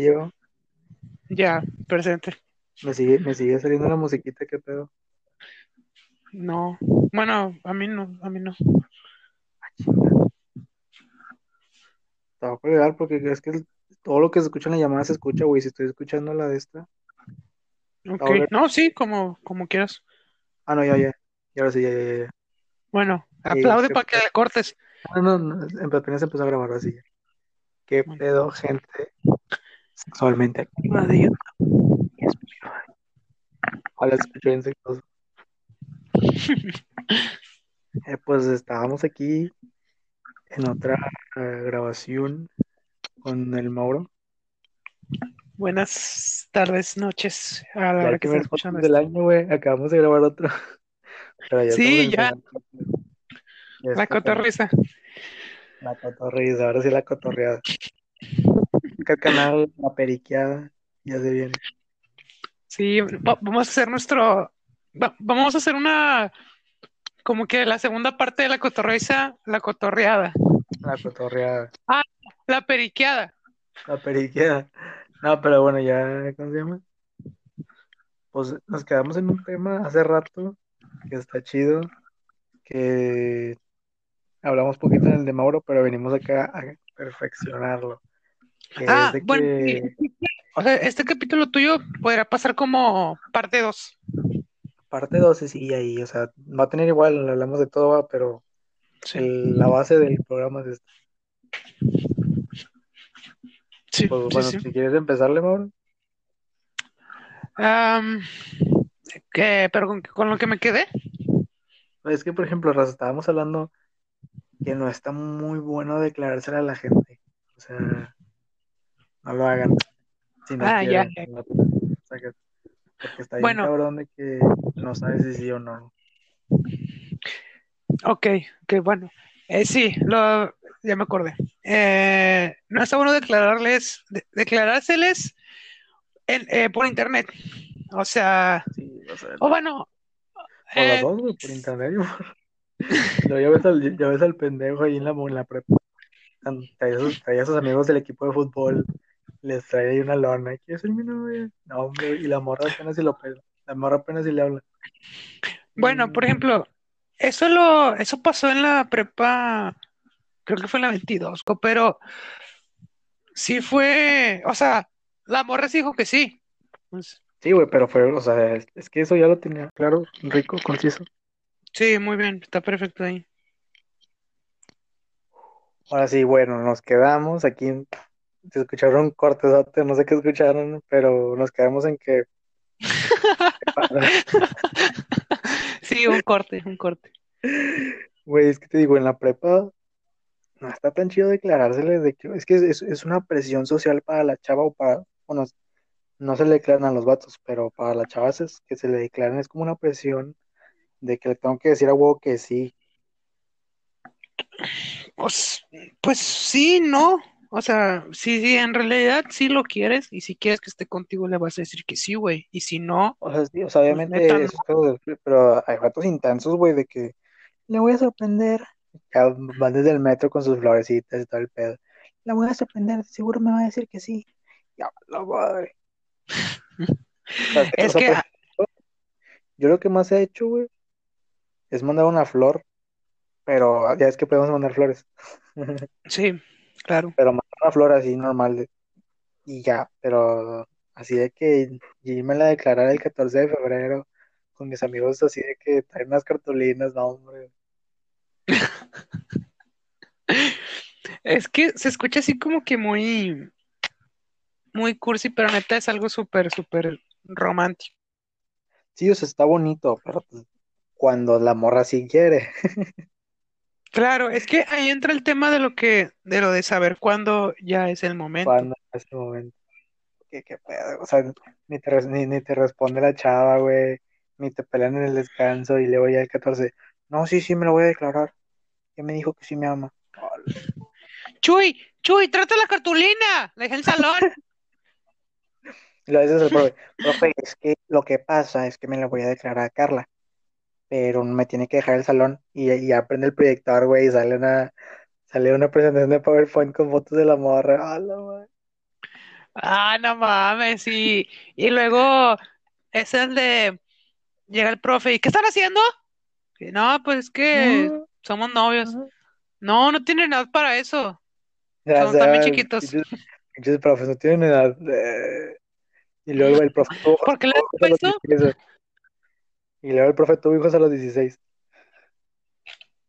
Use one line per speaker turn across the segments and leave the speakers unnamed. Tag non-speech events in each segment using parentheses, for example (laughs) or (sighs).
Llegó.
Ya, presente.
Me sigue, me sigue saliendo la musiquita, qué pedo.
No. Bueno, a mí no, a mí no.
Te voy a colgar porque es que todo lo que se escucha en la llamada se escucha, güey. Si estoy escuchando la de esta.
Ok. No, sí, como, como quieras.
Ah, no, ya, ya. Y ahora sí, ya, ya, ya.
Bueno, aplaude
sí,
para que le cortes.
No, no, no, apenas empezó a grabar así. ¿Qué
Bueno.
pedo, gente? Sexualmente activa de YouTube y Spotify. Sexoso. (laughs) Eh, pues estábamos aquí en otra eh, grabación con el Mauro.
Buenas tardes, noches, a la hora que escuchando
podcast del
esto.
año, güey. Acabamos de grabar otro. (laughs) Pero ya
Sí, ya. La cotorriza.
La cotorriza, ahora sí la cotorreada. Canal, la periqueada, ya se viene.
Sí, va- vamos a hacer nuestro. va- vamos a hacer una. Como que la segunda parte de la cotorriza, la cotorreada.
La cotorreada,
La periqueada.
la periqueada. No, pero bueno, ya, ¿cómo se llama? Pues nos quedamos en un tema hace rato que está chido, que hablamos poquito en el de Mauro, pero venimos acá a perfeccionarlo.
Ah,
de
bueno,
que.
O sea, este capítulo tuyo podrá pasar como parte 2.
parte 12 sí, ahí, o sea, va a tener igual, hablamos de todo, pero el- la base del programa es esta.
Sí,
Pues
sí,
bueno,
sí.
si quieres empezarle, Mauro.
¿qué? pero con, con lo que me quedé.
Es que, por ejemplo, Raza, estábamos hablando que no está muy bueno declarársela a la gente. O sea, no lo hagan. Si no
Ah, ya,
quieren.
ya.
no- que- porque está bien
Bueno.
cabrón de que no sabes si sí o no.
Ok, ok, bueno. Eh, sí, lo, ya me acordé. Eh, no está bueno declararles, de- declarárseles en- eh, por internet. O sea,
Sí, o sea,
o bueno,
por las
eh,
dos, güey, por internet. Luego (laughs) ya ves al, ya ves al pendejo ahí en la, en la prepa. Tan- Trae a sus, trae a sus amigos del equipo de fútbol. Les trae ahí una lona. ¿Quieres ser mi novia? No, hombre, y la morra apenas si lo pela. La morra apenas si le habla.
bueno, por
Mm,
ejemplo, eso lo, eso pasó en la prepa, creo que fue en la 22, co- pero sí fue, o sea, la morra sí dijo que sí. Pues,
Sí, güey, pero fue, o sea, es, es que eso ya lo tenía claro, rico, conciso.
sí, muy bien, está perfecto ahí.
Ahora sí, bueno, nos quedamos aquí. en- Se escucharon cortes, no sé qué escucharon, pero nos quedamos en que. (laughs)
Sí, un corte, un corte.
Güey, es que te digo, en la prepa no está tan chido declarársele de que. Es que es, es una presión social para la chava o para. Bueno, no se le declaran a los vatos, pero para las chavas es que se le declaran es como una presión de que le tengo que decir a huevo que sí.
Pues, pues sí, no. O sea, sí, sí, en realidad sí lo quieres y si quieres que esté contigo le vas a decir que sí, güey. Y si no,
O sea, sí, o sea, obviamente
neta, no.
de- pero hay vatos intensos, güey, de que le voy a sorprender. Ya van desde el metro con sus florecitas y todo el pedo. La voy a sorprender, seguro me va a decir que sí. Ya, la madre. (laughs)
Es
o sea,
que,
por ejemplo, yo lo que más he hecho, güey, es mandar una flor, pero ya es que podemos mandar flores. (laughs)
sí, claro.
Pero mandar una flor así normal de- y ya, pero así de que y me la declarar el 14 de febrero con mis amigos así de que traen unas cartulinas, no, hombre. (laughs)
Es que se escucha así como que muy, muy cursi, pero neta es algo súper, súper romántico.
Sí, o sea, está bonito, pero cuando la morra sí quiere. (laughs)
Claro, es que ahí entra el tema de lo que, de lo de saber cuándo ya es el momento.
Cuando en ese momento. ¿Qué, qué pedo? O sea, ni te, ni, ni te responde la chava, güey. Ni te pelean en el descanso y luego ya el 14. No, sí, sí, me lo voy a declarar. Ya me dijo que sí me ama.
Chuy, Chuy, trata la cartulina, la dejé en el salón. (laughs)
Luego dices al profe, profe, es que lo que pasa es que me lo voy a declarar a Carla, pero me tiene que dejar el salón y, y ya prende el proyector, güey, y sale una, sale una presentación de PowerPoint con fotos de la morra. ¡A la madre!
Ah, no mames, sí. Y luego es el de llega el profe y ¿qué están haciendo? Y, no, pues es que somos novios.
no.
No, no tienen edad para eso.
Ya
Son también chiquitos.
pinches profes no tienen edad. Eh, y luego el profe (laughs)
¿Por qué les (laughs) dijo eso?
16. Y luego el profe tuvo hijos a los 16. (laughs)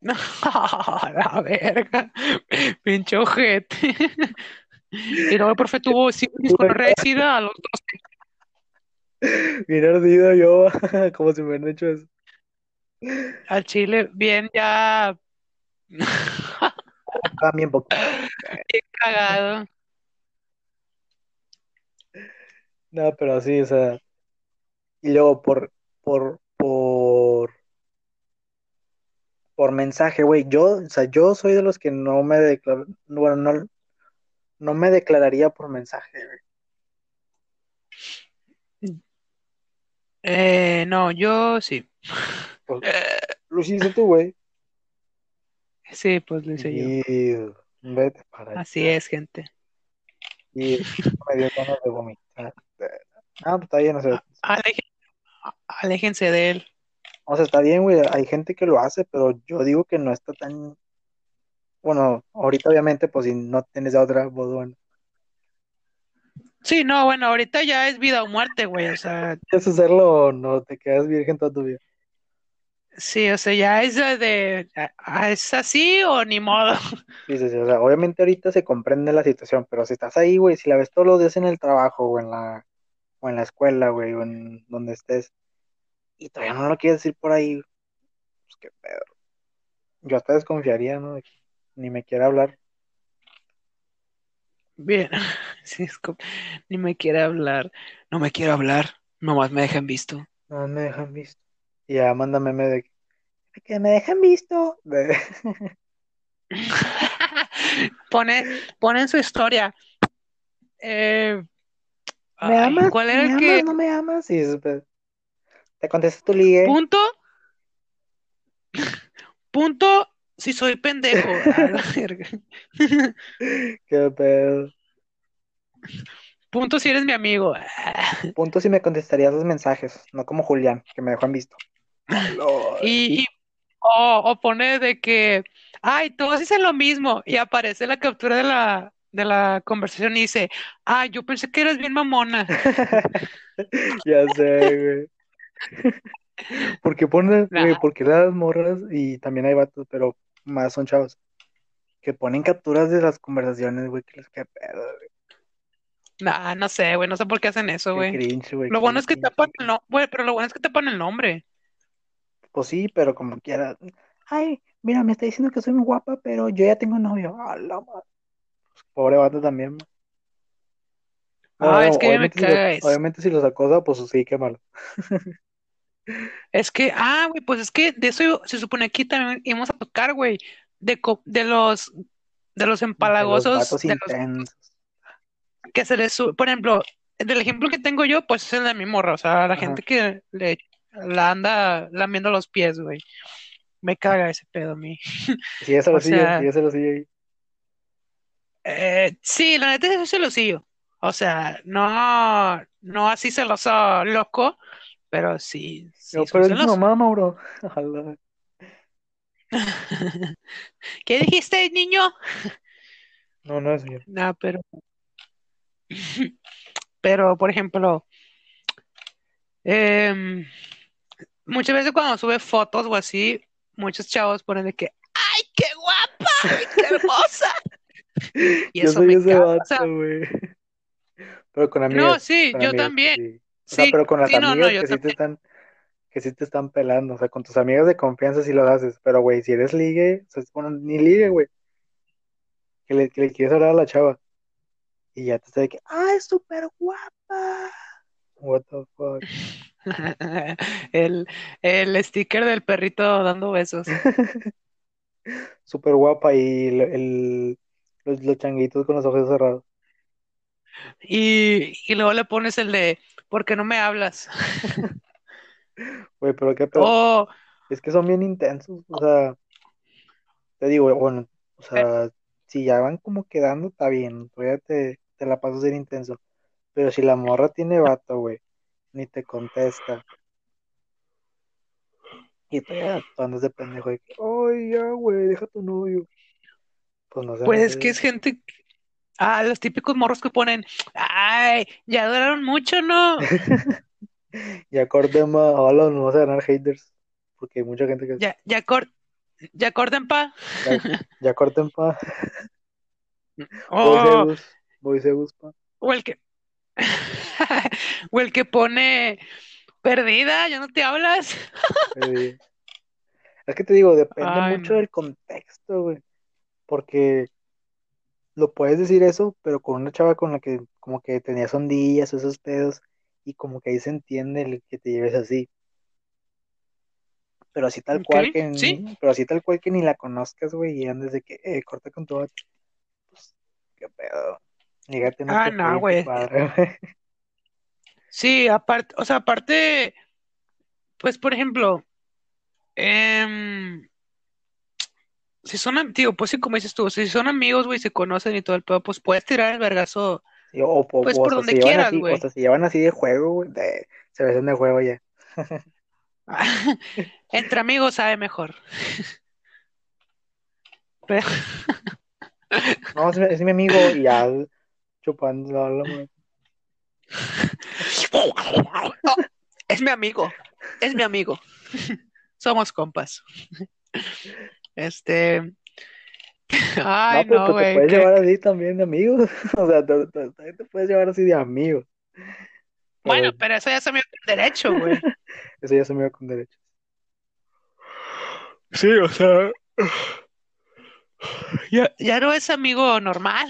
No, la verga. Pinche ojete. Y luego el profe tuvo sífilis con sida a los dos.
Bien ardido yo, (laughs) como si me hubieran hecho eso.
Al chile, bien ya
También poquito.
bien cagado.
No, pero sí, o sea. Y luego por, por, por, por mensaje, güey. Yo, o sea, yo soy de los que no me declaro, bueno, no, no me declararía por mensaje, güey.
Eh, no, yo sí.
Pues,
Eh,
lo hiciste tú, güey.
sí, pues lo hice yo.
Y vete para
Así
allá.
es, gente.
Y me dio ganas de vomitar. Ah, pues está bien, o sea,
Alejen- aléjense de él.
o sea, está bien, güey. Hay gente que lo hace, pero yo digo que no está tan. Bueno, ahorita obviamente, pues si no tienes a otra, pues bueno.
Sí, no, bueno, ahorita ya es vida o muerte, güey. O sea, (laughs)
¿Quieres hacerlo o no? Te quedas virgen toda tu vida.
sí, o sea, ya es de, de- ah, ¿es así o ni modo? (laughs)
Sí, sí, sí, o sea, obviamente ahorita se comprende la situación, pero si estás ahí, güey, si la ves todos los días en el trabajo o en la, o en la escuela, güey, o en donde estés, y todavía no lo quieres decir por ahí, pues qué pedo. Yo hasta desconfiaría, ¿no? Ni me quiera hablar.
Bien, (laughs) sí, es como, ni me quiere hablar. No me quiere hablar, nomás me dejan visto.
No me dejan visto. Y ya manda meme de que, de que me dejan visto. De- (laughs)
Pone, pone en su historia. eh,
¿Me
ay,
amas?
¿cuál era
¿Me
el
amas?
que?
¿No me amas? Y te contestas tu ligue.
Punto. Punto si soy pendejo. A (laughs) la verga.
Qué pedo.
Punto si eres mi amigo.
Punto si me contestarías los mensajes, no como Julián, que me dejó en visto. (laughs)
Y, y- o, o pone de que, ay, todos dicen lo mismo. Y aparece la captura de la, de la conversación y dice, ay, yo pensé que eras bien mamona. (laughs)
Ya sé, güey. (laughs) Porque ponen,
Nah.
güey, porque las morras y también hay vatos, pero más son chavos, que ponen capturas de las conversaciones, güey, que les qué pedo, güey.
Nah, no sé, güey, no sé por qué hacen eso,
Qué
güey.
cringe, güey.
Lo bueno es que tapan el nombre, güey, pero lo bueno es que tapan el nombre.
Pues sí, pero como quiera. Ay, mira, me está diciendo que soy muy guapa, pero yo ya tengo novio. A la madre. Pobre vato también. ¿no?
Ah, es que me
obviamente, si lo-
eso.
obviamente si los acosa, pues sí, qué malo.
Es que, ah, güey, pues es que de eso se supone que también íbamos a tocar, güey, de, de los, de los
De los
empalagosos, de los
intensos.
que se les sube, por ejemplo, del ejemplo que tengo yo, pues es el de mi morra, o sea, la
Ajá.
gente que le la anda lamiendo los pies, güey. Me caga ese pedo a mí.
Si es (laughs) lo
O sea-
si es lo ahí.
Eh, sí, la neta es ese celosillo. O sea, no, no así celoso loco, pero sí, sí
pero es mamá, Mauro. (laughs)
¿Qué dijiste, niño?
No, no es señor.
No, pero, pero, por ejemplo, em, muchas veces cuando sube fotos o así, muchos chavos ponen de que, ¡ay, qué guapa! ¡Ay, qué hermosa! (laughs) Y
Yo
eso
soy
me
ese vato,
o sea,
güey. Pero con
no,
amigas.
sí, yo también,
sí. O sea,
sí,
pero con las
sí, no, no,
amigas que sí te están, que sí te están pelando. O sea, con tus amigas de confianza sí lo haces. Pero, güey, si eres ligue, o sea, bueno, ni ligue, güey. Que le, que le quieres hablar a la chava. Y ya te está de que, ¡ah, es súper guapa! What the fuck. (laughs)
El, el sticker del perrito dando besos. (laughs)
Súper guapa y el, el- los, los changuitos con los ojos cerrados.
Y, y luego le pones el de, ¿por qué no me hablas? (laughs)
Güey, pero qué pedo.
O,
Es que son bien intensos, o sea, te digo, bueno, o sea, si ya van como quedando, está bien, todavía te, te la paso a ser intenso. Pero si la morra tiene vato, güey, ni te contesta. Y tú andas de pendejo de que, ay, ya, güey, deja tu novio. Pues no sé.
Pues es que es gente. Ah, los típicos morros que ponen. Ay, ya duraron mucho, ¿no? (laughs)
Ya corten más, hola, no vas a ganar haters. Porque hay mucha gente que.
Ya, ya, cor- ya corten pa.
Ya, ya corten pa. (laughs)
Oh,
voy Zeus, pa.
o el que. (laughs) O el que pone. Perdida, ya no te hablas.
Eh, Es que te digo, depende
Ay,
mucho
no.
del contexto, güey. Porque lo puedes decir eso, pero con una chava con la que como que tenías ondillas, esos pedos, y como que ahí se entiende el que te lleves así. Pero así tal cual que,
sí.
pero así tal cual que ni la conozcas, güey, y andes de que, eh, corta con tu vato. Pues, qué pedo. No
Ah, no, (laughs) güey. Sí, aparte, o sea, aparte, pues por ejemplo, em, si son, tío, pues sí, como dices tú, si son amigos, güey, se conocen y todo el pedo, pues puedes tirar el vergazo,
Sí, o, o,
pues
o
por donde quieras,
así, o
güey.
hasta se llevan así de juego, güey, de, se besan de juego ya. (laughs)
Entre amigos sabe mejor. Pero- (laughs)
No, es, mi- es mi amigo, y ya chupando.
Es mi amigo, es mi amigo. (laughs) Somos compas. Este, (laughs) ay,
No, pero
no,
pues te puedes
que-
llevar así también de amigos. (laughs) O sea, te, te- te puedes llevar así de amigos.
bueno,
Pero
pero eso ya es amigo con derecho, güey.
eso ya se me con derechos. (laughs)
Sí, o sea, (sighs) ya, ya no es amigo normal,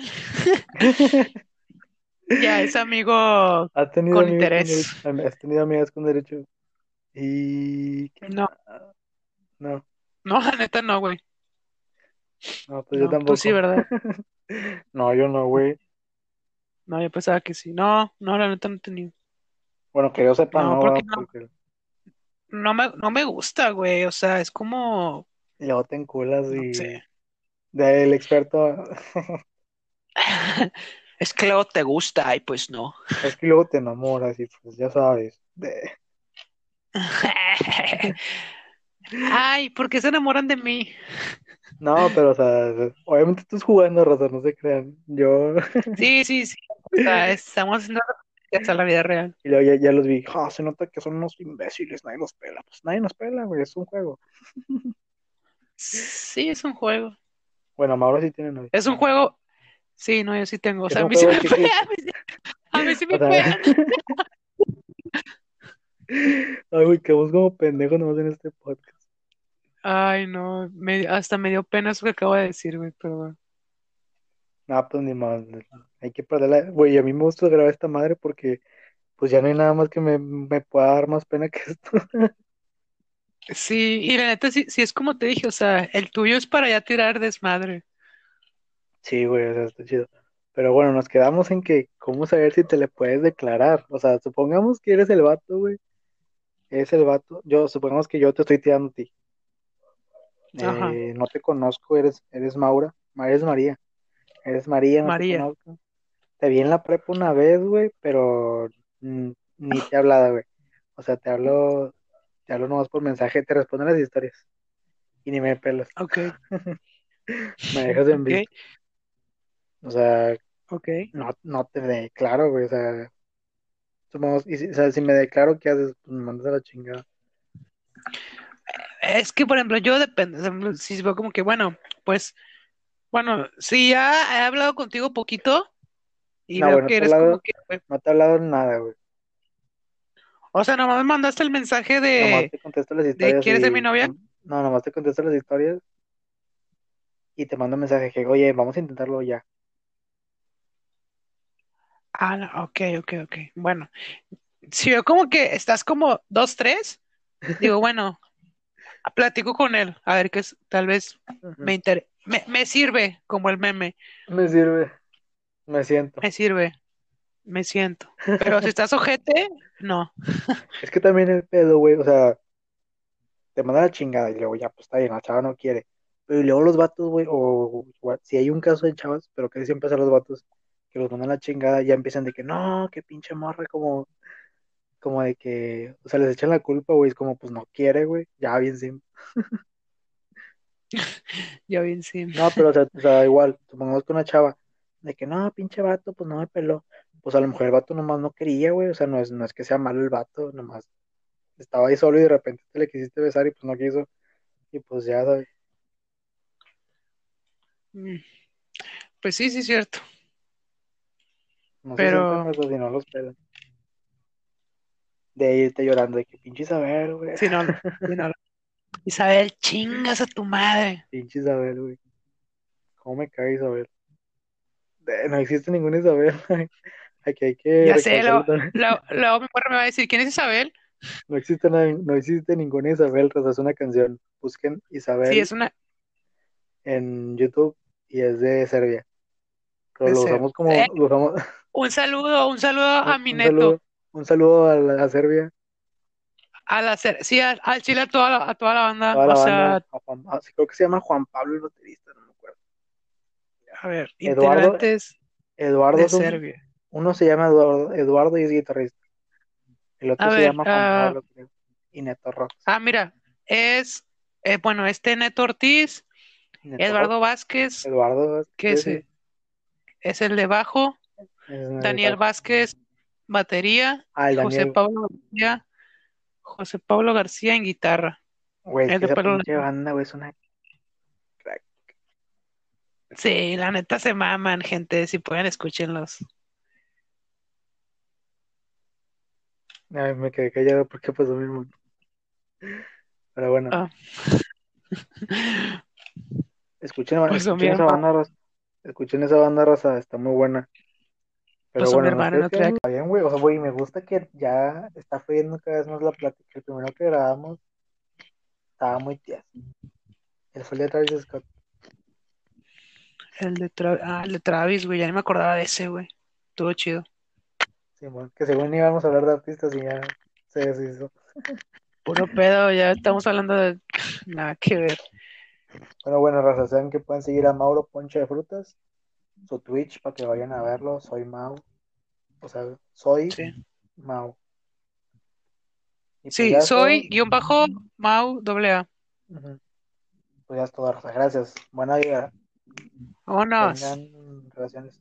ya es amigo
¿Has tenido
con interés.
¿Has tenido amigas con derechos? Y... ¿qué
No?
No,
no, (laughs) la neta no, güey.
no, pues yo
No, tú sí,
tampoco.
¿verdad? (laughs)
No, yo no, güey.
No, yo pensaba que sí. No, no, la neta no he tenido.
Bueno, que yo sepa,
No,
no,
porque no,
Porque
no me, no me gusta, güey. O sea, es como,
luego te enculas
no
y...
sé.
Del experto... (laughs)
Es que luego te gusta y pues no.
Es que luego te enamoras y pues ya sabes. De...
Ay, ¿por qué se enamoran de mí?
No, pero o sea, obviamente estás jugando, Rosa, no se crean. Yo... (laughs)
Sí, sí, sí. O sea, estamos haciendo hasta la vida real.
Y luego ya, ya los vi, ah, se nota que son unos imbéciles, nadie los pela. Pues nadie nos pela, güey, es un juego.
Sí, es un juego.
Bueno, Mauro sí tiene novia.
Es un juego. Sí, no, yo sí tengo. O sea, a mí sí me
chiquito.
A mí sí, a me
O sea, (laughs) ay, güey, quedamos como pendejos nomás en este podcast.
Ay, no. me- hasta me dio pena eso que acabo de decir, güey, pero bueno.
No, pues ni más, hay que perderla. Güey, a mí me gusta grabar esta madre porque pues ya no hay nada más que me, me pueda dar más pena que esto. (laughs)
Sí, y la neta, sí, sí es como te dije, o sea, el tuyo es para ya tirar desmadre.
Sí, güey, o sea, está chido. Pero bueno, nos quedamos en que, ¿cómo saber si te le puedes declarar? O sea, supongamos que eres el vato, güey. Eres el vato. Yo, supongamos que yo te estoy tirando a ti. Eh, no te conozco, eres, eres Maura, Ma- eres María. Eres María, no te
María.
conozco. Te vi en la prepa una vez, güey, pero ni te he hablado, güey. O sea, te hablo, te hablo nomás por mensaje, te respondo las historias. Y ni me pelas.
Ok, (laughs)
Me dejas en
ok,
visto. O sea,
ok.
no, no te declaro, güey. O sea, supongamos, y si, o sea, si me declaro, ¿qué haces? Pues me mandas a la chingada.
Es que, por ejemplo, yo depende, si veo como que, bueno, pues, bueno, si ya he hablado contigo poquito y
No,
veo que eres como que, güey,
no te he hablado nada, güey.
o sea, nomás me mandaste el mensaje
Nomás
de,
te contesto las
de
historias
¿quieres ser mi novia?
No, nomás te contesto las historias y te mando un mensaje que, oye, vamos a intentarlo ya.
Ah, no, ok, ok, ok. Bueno, si veo como que estás como dos, tres, digo, (laughs) bueno, platico con él, a ver qué es, tal vez me inter- me, me sirve como el meme,
Me sirve, me siento.
me sirve, me siento. Pero si estás ojete, no. (laughs)
Es que también el pedo, güey, o sea, te manda la chingada y luego ya, pues está bien, la chava no quiere. Pero y luego los vatos, güey, o, o si hay un caso de chavas, pero que siempre son los vatos, que los mandan la chingada, ya empiezan de que no, que pinche morra, como, como de que, o sea, les echan la culpa, güey, es como, pues no quiere, güey, ya bien simple. (laughs)
Ya bien, sí.
No, pero o sea, o sea, igual, supongamos que una chava, de que no, pinche vato, pues no me peló. Pues a lo mejor el vato nomás no quería, güey, o sea, no es, no es que sea malo el vato, nomás estaba ahí solo y de repente te le quisiste besar y pues no quiso. Y pues ya, ¿sabes?
Mm. Pues sí, sí, es cierto.
No
Pero-
raza si no los pelan. De irte llorando, de que pinche Isabel, güey.
Sí, no, sí, no. (laughs) Isabel, chingas a tu madre.
Pinche Isabel, güey. ¿Cómo me cae Isabel? No existe ninguna Isabel. (laughs) Aquí hay que
Ya sé, luego mi morra me va a decir, ¿quién es Isabel?
No existe, no existe ninguna Isabel, raza, es una canción. Busquen Isabel
Sí, es una...
en YouTube y es de Serbia. Pero
De
lo usamos como,
Eh.
lo usamos,
Un saludo, un saludo (laughs) a mi
un
neto.
saludo, un saludo a, la- a Serbia,
A la, cer- sí, al, al chile a toda la, a toda la banda.
toda la
o sea,
banda, a Juan- sí, creo que se llama Juan Pablo el baterista, no me acuerdo.
a ver,
Eduardo-
integrantes
Eduardo,
de Serbia.
uno se llama Eduardo, Eduardo y es guitarrista. El otro
A
se
ver,
llama Juan
ah,
Pablo, creo, y Neto Rock.
Ah, mira, es, eh, bueno, este Neto Ortiz,
Neto
Eduardo
Rock,
Vázquez,
Eduardo,
que
sí,
es, es el de bajo, Daniel. Vázquez, batería, José Pablo García, José Pablo García en guitarra.
güey, es que pinche banda, güey, es una crack.
Sí, la neta se maman, gente, si pueden escúchenlos.
Ay, me quedé callado porque pasó mi mismo. Pero bueno,
Ah.
escuchen, escuchen esa banda. Escuchen esa banda, raza, está muy buena. Pero
mi
bueno,
hermano, no
Está bien, güey, o sea, güey, me gusta que ya está fluyendo cada vez más la plática. El primero que grabamos estaba muy tieso. El fue el de Travis Scott.
El de, Tra- ah, el de Travis, güey, ya ni me acordaba de ese, güey. Estuvo chido.
Simón, que según íbamos a hablar de artistas y ya se deshizo.
Puro pedo, ya estamos hablando de nada que ver.
Bueno, bueno, raza, saben que pueden seguir a Mauro Ponche de Frutas, su Twitch para que vayan a verlo. Soy Mau. O sea, soy
Sí,
Mau. Y pues
sí soy
todo.
guion bajo Mau doble A.
Pues ya es todo. Gracias. Buena vida.
Vámonos.
Tengan relaciones.